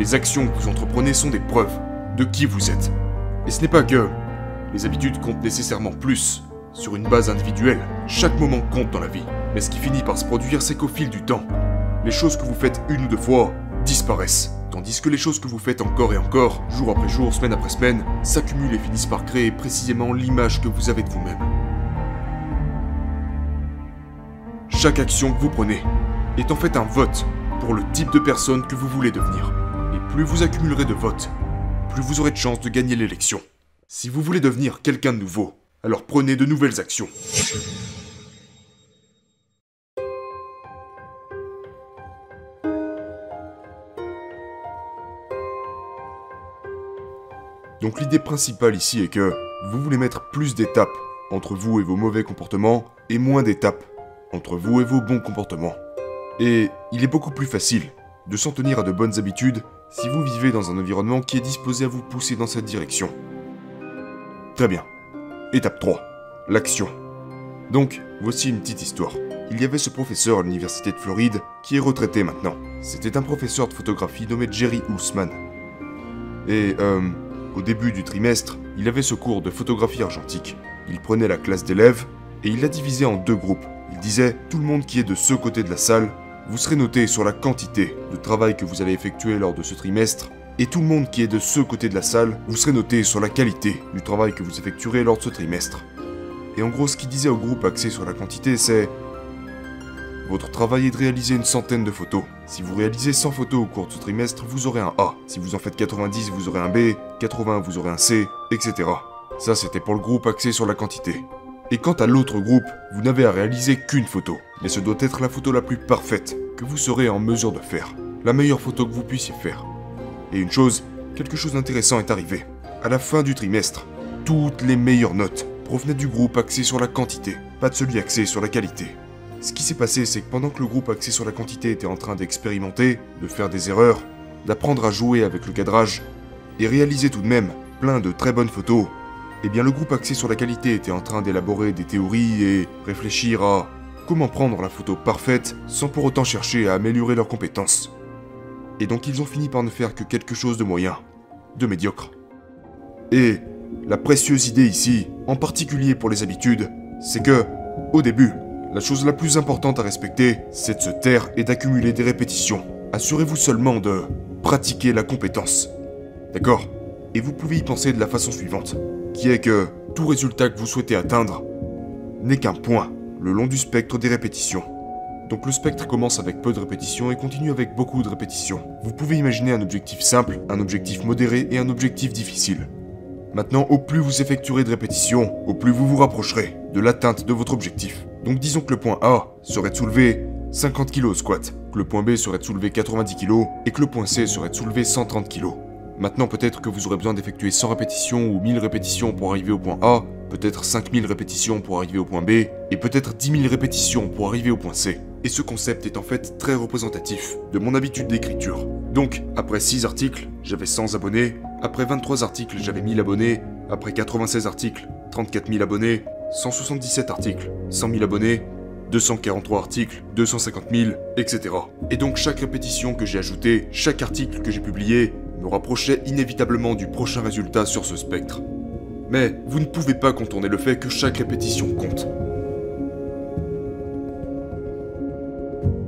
Les actions que vous entreprenez sont des preuves de qui vous êtes. Et ce n'est pas que les habitudes comptent nécessairement plus sur une base individuelle. Chaque moment compte dans la vie. Mais ce qui finit par se produire, c'est qu'au fil du temps, les choses que vous faites une ou deux fois disparaissent. Tandis que les choses que vous faites encore et encore, jour après jour, semaine après semaine, s'accumulent et finissent par créer précisément l'image que vous avez de vous-même. Chaque action que vous prenez est en fait un vote pour le type de personne que vous voulez devenir. Plus vous accumulerez de votes, plus vous aurez de chances de gagner l'élection. Si vous voulez devenir quelqu'un de nouveau, alors prenez de nouvelles actions. Donc l'idée principale ici est que vous voulez mettre plus d'étapes entre vous et vos mauvais comportements et moins d'étapes entre vous et vos bons comportements. Et il est beaucoup plus facile de s'en tenir à de bonnes habitudes si vous vivez dans un environnement qui est disposé à vous pousser dans cette direction. Très bien. Étape 3. L'action. Donc, voici une petite histoire. Il y avait ce professeur à l'université de Floride qui est retraité maintenant. C'était un professeur de photographie nommé Jerry Ousman. Et, euh, au début du trimestre, il avait ce cours de photographie argentique. Il prenait la classe d'élèves et il la divisait en deux groupes. Il disait Tout le monde qui est de ce côté de la salle, vous serez noté sur la quantité de travail que vous allez effectuer lors de ce trimestre, et tout le monde qui est de ce côté de la salle, vous serez noté sur la qualité du travail que vous effectuerez lors de ce trimestre. Et en gros, ce qu'il disait au groupe axé sur la quantité, c'est votre travail est de réaliser une centaine de photos. Si vous réalisez 100 photos au cours de ce trimestre, vous aurez un A. Si vous en faites 90, vous aurez un B, 80, vous aurez un C, etc. Ça, c'était pour le groupe axé sur la quantité. Et quant à l'autre groupe, vous n'avez à réaliser qu'une photo. Mais ce doit être la photo la plus parfaite que vous serez en mesure de faire. La meilleure photo que vous puissiez faire. Et une chose, quelque chose d'intéressant est arrivé. À la fin du trimestre, toutes les meilleures notes provenaient du groupe axé sur la quantité, pas de celui axé sur la qualité. Ce qui s'est passé, c'est que pendant que le groupe axé sur la quantité était en train d'expérimenter, de faire des erreurs, d'apprendre à jouer avec le cadrage, et réaliser tout de même plein de très bonnes photos, eh bien le groupe axé sur la qualité était en train d'élaborer des théories et réfléchir à comment prendre la photo parfaite sans pour autant chercher à améliorer leurs compétences. Et donc ils ont fini par ne faire que quelque chose de moyen, de médiocre. Et la précieuse idée ici, en particulier pour les habitudes, c'est que, au début, la chose la plus importante à respecter, c'est de se taire et d'accumuler des répétitions. Assurez-vous seulement de pratiquer la compétence. D'accord? Et vous pouvez y penser de la façon suivante, qui est que tout résultat que vous souhaitez atteindre n'est qu'un point le long du spectre des répétitions. Donc le spectre commence avec peu de répétitions et continue avec beaucoup de répétitions. Vous pouvez imaginer un objectif simple, un objectif modéré et un objectif difficile. Maintenant, au plus vous effectuerez de répétitions, au plus vous vous rapprocherez de l'atteinte de votre objectif. Donc disons que le point A serait de soulever 50 kg au squat, que le point B serait de soulever 90 kg et que le point C serait de soulever 130 kg. Maintenant peut-être que vous aurez besoin d'effectuer 100 répétitions ou 1000 répétitions pour arriver au point A, peut-être 5000 répétitions pour arriver au point B, et peut-être 10 000 répétitions pour arriver au point C. Et ce concept est en fait très représentatif de mon habitude d'écriture. Donc, après 6 articles, j'avais 100 abonnés, après 23 articles, j'avais 1000 abonnés, après 96 articles, 34 000 abonnés, 177 articles, 100 000 abonnés, 243 articles, 250 000, etc. Et donc chaque répétition que j'ai ajoutée, chaque article que j'ai publié, me rapprochait inévitablement du prochain résultat sur ce spectre. Mais vous ne pouvez pas contourner le fait que chaque répétition compte.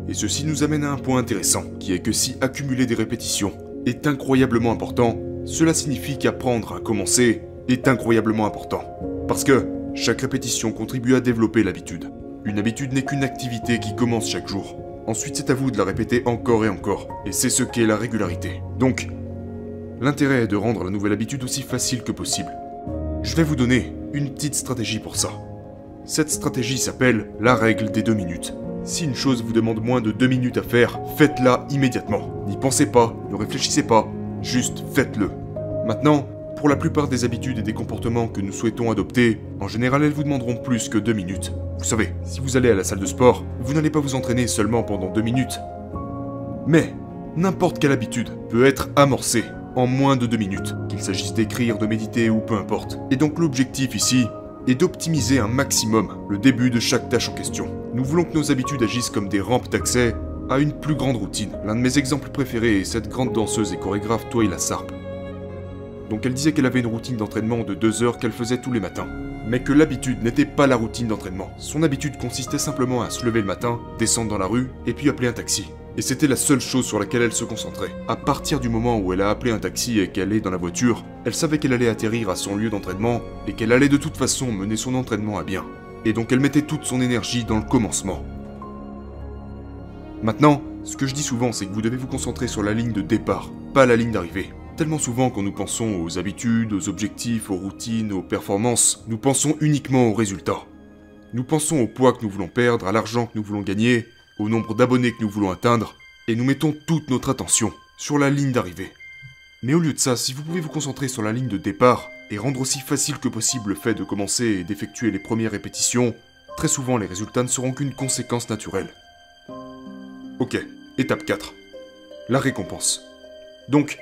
Et ceci nous amène à un point intéressant, qui est que si accumuler des répétitions est incroyablement important, cela signifie qu'apprendre à commencer est incroyablement important. Parce que chaque répétition contribue à développer l'habitude. Une habitude n'est qu'une activité qui commence chaque jour. Ensuite, c'est à vous de la répéter encore et encore, et c'est ce qu'est la régularité. Donc, l'intérêt est de rendre la nouvelle habitude aussi facile que possible. Je vais vous donner une petite stratégie pour ça. Cette stratégie s'appelle la règle des deux minutes. Si une chose vous demande moins de deux minutes à faire, faites-la immédiatement. N'y pensez pas, ne réfléchissez pas, juste faites-le. Maintenant, pour la plupart des habitudes et des comportements que nous souhaitons adopter, en général elles vous demanderont plus que deux minutes. Vous savez, si vous allez à la salle de sport, vous n'allez pas vous entraîner seulement pendant deux minutes. Mais, n'importe quelle habitude peut être amorcée en moins de deux minutes, qu'il s'agisse d'écrire, de méditer ou peu importe. Et donc l'objectif ici est d'optimiser un maximum le début de chaque tâche en question. Nous voulons que nos habitudes agissent comme des rampes d'accès à une plus grande routine. L'un de mes exemples préférés est cette grande danseuse et chorégraphe Twyla Sarp. Donc elle disait qu'elle avait une routine d'entraînement de 2 heures qu'elle faisait tous les matins. Mais que l'habitude n'était pas la routine d'entraînement. Son habitude consistait simplement à se lever le matin, descendre dans la rue, et puis appeler un taxi. Et c'était la seule chose sur laquelle elle se concentrait. À partir du moment où elle a appelé un taxi et qu'elle est dans la voiture, elle savait qu'elle allait atterrir à son lieu d'entraînement et qu'elle allait de toute façon mener son entraînement à bien. Et donc elle mettait toute son énergie dans le commencement. Maintenant, ce que je dis souvent, c'est que vous devez vous concentrer sur la ligne de départ, pas la ligne d'arrivée. Tellement souvent quand nous pensons aux habitudes, aux objectifs, aux routines, aux performances, nous pensons uniquement aux résultats. Nous pensons au poids que nous voulons perdre, à l'argent que nous voulons gagner, au nombre d'abonnés que nous voulons atteindre, et nous mettons toute notre attention sur la ligne d'arrivée. Mais au lieu de ça, si vous pouvez vous concentrer sur la ligne de départ et rendre aussi facile que possible le fait de commencer et d'effectuer les premières répétitions, très souvent les résultats ne seront qu'une conséquence naturelle. Ok, étape 4. La récompense. Donc,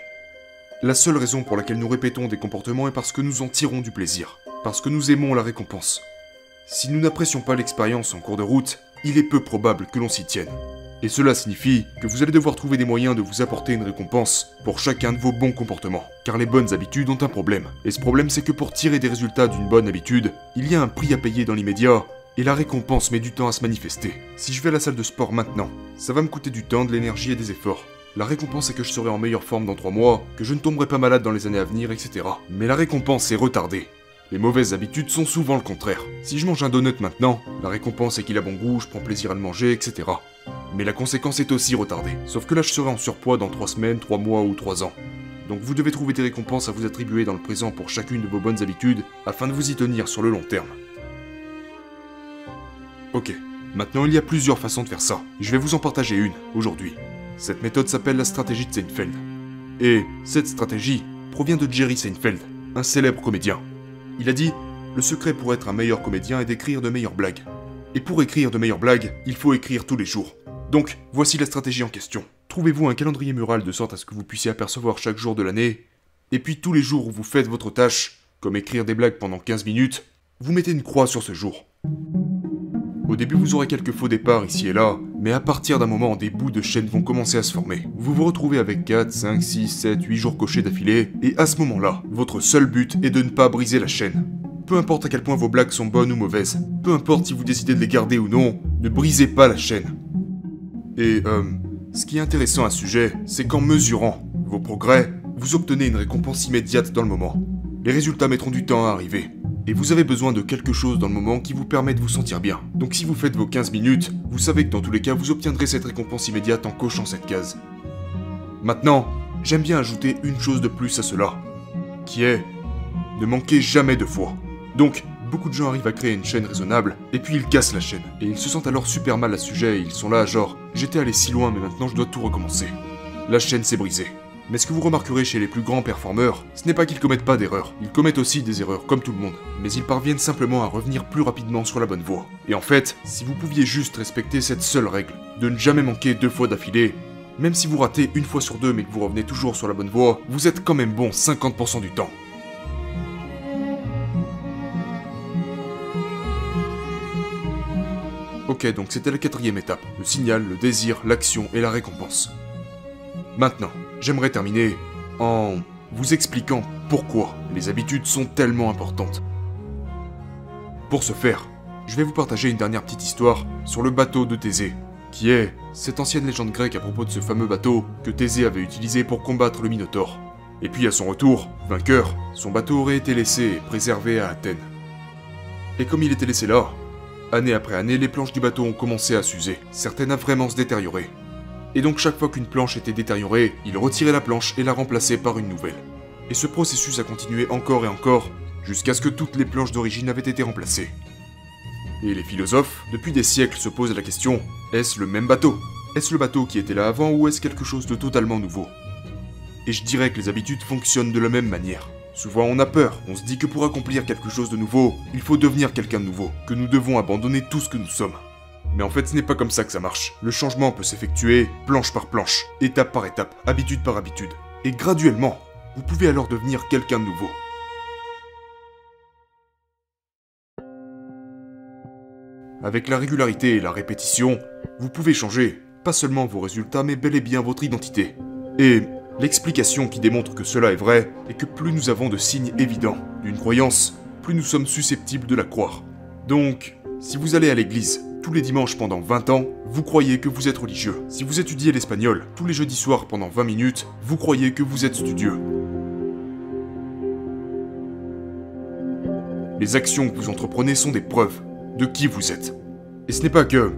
la seule raison pour laquelle nous répétons des comportements est parce que nous en tirons du plaisir, parce que nous aimons la récompense. Si nous n'apprécions pas l'expérience en cours de route, il est peu probable que l'on s'y tienne. Et cela signifie que vous allez devoir trouver des moyens de vous apporter une récompense pour chacun de vos bons comportements. Car les bonnes habitudes ont un problème. Et ce problème c'est que pour tirer des résultats d'une bonne habitude, il y a un prix à payer dans l'immédiat, et la récompense met du temps à se manifester. Si je vais à la salle de sport maintenant, ça va me coûter du temps, de l'énergie et des efforts. La récompense est que je serai en meilleure forme dans 3 mois, que je ne tomberai pas malade dans les années à venir, etc. Mais la récompense est retardée. Les mauvaises habitudes sont souvent le contraire. Si je mange un donut maintenant, la récompense est qu'il a bon goût, je prends plaisir à le manger, etc. Mais la conséquence est aussi retardée. Sauf que là je serai en surpoids dans 3 semaines, 3 mois ou 3 ans. Donc vous devez trouver des récompenses à vous attribuer dans le présent pour chacune de vos bonnes habitudes afin de vous y tenir sur le long terme. Ok, maintenant il y a plusieurs façons de faire ça. Je vais vous en partager une, aujourd'hui. Cette méthode s'appelle la stratégie de Seinfeld. Et cette stratégie provient de Jerry Seinfeld, un célèbre comédien. Il a dit Le secret pour être un meilleur comédien est d'écrire de meilleures blagues. Et pour écrire de meilleures blagues, il faut écrire tous les jours. Donc, voici la stratégie en question. Trouvez-vous un calendrier mural de sorte à ce que vous puissiez apercevoir chaque jour de l'année, et puis tous les jours où vous faites votre tâche, comme écrire des blagues pendant 15 minutes, vous mettez une croix sur ce jour. Au début, vous aurez quelques faux départs ici et là, mais à partir d'un moment, des bouts de chaîne vont commencer à se former. Vous vous retrouvez avec 4, 5, 6, 7, 8 jours cochés d'affilée, et à ce moment-là, votre seul but est de ne pas briser la chaîne. Peu importe à quel point vos blagues sont bonnes ou mauvaises, peu importe si vous décidez de les garder ou non, ne brisez pas la chaîne. Et, euh, ce qui est intéressant à ce sujet, c'est qu'en mesurant vos progrès, vous obtenez une récompense immédiate dans le moment. Les résultats mettront du temps à arriver, et vous avez besoin de quelque chose dans le moment qui vous permet de vous sentir bien. Donc si vous faites vos 15 minutes, vous savez que dans tous les cas, vous obtiendrez cette récompense immédiate en cochant cette case. Maintenant, j'aime bien ajouter une chose de plus à cela, qui est ne manquez jamais de foi. Donc, beaucoup de gens arrivent à créer une chaîne raisonnable, et puis ils cassent la chaîne. Et ils se sentent alors super mal à ce sujet, et ils sont là genre, j'étais allé si loin mais maintenant je dois tout recommencer. La chaîne s'est brisée. Mais ce que vous remarquerez chez les plus grands performeurs, ce n'est pas qu'ils commettent pas d'erreurs, ils commettent aussi des erreurs comme tout le monde, mais ils parviennent simplement à revenir plus rapidement sur la bonne voie. Et en fait, si vous pouviez juste respecter cette seule règle, de ne jamais manquer deux fois d'affilée, même si vous ratez une fois sur deux mais que vous revenez toujours sur la bonne voie, vous êtes quand même bon 50% du temps. Ok, donc c'était la quatrième étape, le signal, le désir, l'action et la récompense. Maintenant, j'aimerais terminer en vous expliquant pourquoi les habitudes sont tellement importantes. Pour ce faire, je vais vous partager une dernière petite histoire sur le bateau de Thésée, qui est cette ancienne légende grecque à propos de ce fameux bateau que Thésée avait utilisé pour combattre le Minotaure. Et puis à son retour, vainqueur, son bateau aurait été laissé et préservé à Athènes. Et comme il était laissé là, année après année, les planches du bateau ont commencé à s'user, certaines à vraiment se détériorer, et donc chaque fois qu'une planche était détériorée, il retirait la planche et la remplaçait par une nouvelle. Et ce processus a continué encore et encore, jusqu'à ce que toutes les planches d'origine avaient été remplacées. Et les philosophes, depuis des siècles, se posent la question, est-ce le même bateau? Est-ce le bateau qui était là avant ou est-ce quelque chose de totalement nouveau? Et je dirais que les habitudes fonctionnent de la même manière. Souvent on a peur, on se dit que pour accomplir quelque chose de nouveau, il faut devenir quelqu'un de nouveau, que nous devons abandonner tout ce que nous sommes. Mais en fait, ce n'est pas comme ça que ça marche. Le changement peut s'effectuer planche par planche, étape par étape, habitude par habitude. Et graduellement, vous pouvez alors devenir quelqu'un de nouveau. Avec la régularité et la répétition, vous pouvez changer, pas seulement vos résultats, mais bel et bien votre identité. Et l'explication qui démontre que cela est vrai est que plus nous avons de signes évidents d'une croyance, plus nous sommes susceptibles de la croire. Donc, si vous allez à l'église tous les dimanches pendant 20 ans, vous croyez que vous êtes religieux. Si vous étudiez l'espagnol tous les jeudis soirs pendant 20 minutes, vous croyez que vous êtes studieux. Les actions que vous entreprenez sont des preuves de qui vous êtes. Et ce n'est pas que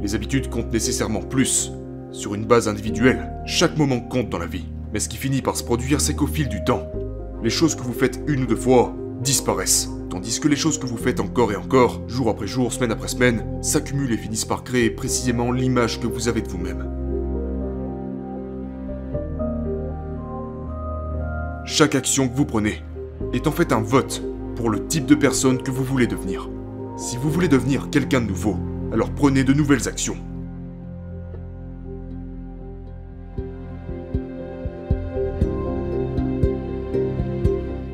les habitudes comptent nécessairement plus. Sur une base individuelle, chaque moment compte dans la vie. Mais ce qui finit par se produire, c'est qu'au fil du temps, les choses que vous faites une ou deux fois disparaissent. Tandis que les choses que vous faites encore et encore, jour après jour, semaine après semaine, s'accumulent et finissent par créer précisément l'image que vous avez de vous-même. Chaque action que vous prenez est en fait un vote pour le type de personne que vous voulez devenir. Si vous voulez devenir quelqu'un de nouveau, alors prenez de nouvelles actions.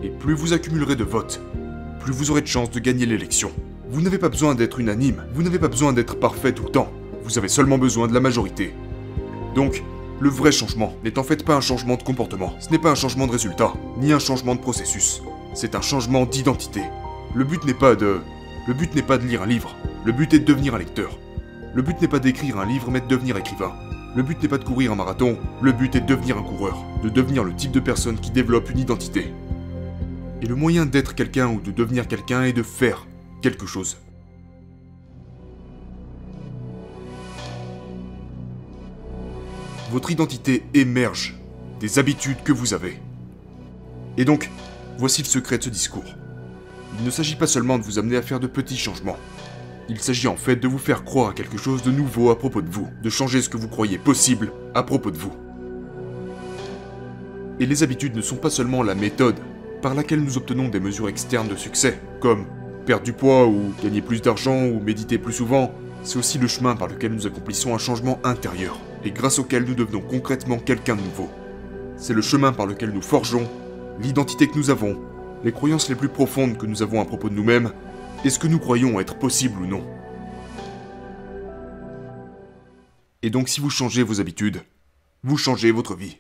Et plus vous accumulerez de votes, vous aurez de chances de gagner l'élection. Vous n'avez pas besoin d'être unanime, vous n'avez pas besoin d'être parfait tout le temps, vous avez seulement besoin de la majorité. Donc, le vrai changement n'est en fait pas un changement de comportement, ce n'est pas un changement de résultat, ni un changement de processus, c'est un changement d'identité. Le but n'est pas de... Le but n'est pas de lire un livre, le but est de devenir un lecteur. Le but n'est pas d'écrire un livre mais de devenir écrivain. Le but n'est pas de courir un marathon, le but est de devenir un coureur, de devenir le type de personne qui développe une identité. Et le moyen d'être quelqu'un ou de devenir quelqu'un est de faire quelque chose. Votre identité émerge des habitudes que vous avez. Et donc, voici le secret de ce discours. Il ne s'agit pas seulement de vous amener à faire de petits changements. Il s'agit en fait de vous faire croire à quelque chose de nouveau à propos de vous, de changer ce que vous croyez possible à propos de vous. Et les habitudes ne sont pas seulement la méthode par laquelle nous obtenons des mesures externes de succès, comme perdre du poids ou gagner plus d'argent ou méditer plus souvent, c'est aussi le chemin par lequel nous accomplissons un changement intérieur, et grâce auquel nous devenons concrètement quelqu'un de nouveau. C'est le chemin par lequel nous forgeons l'identité que nous avons, les croyances les plus profondes que nous avons à propos de nous-mêmes, et ce que nous croyons être possible ou non. Et donc si vous changez vos habitudes, vous changez votre vie.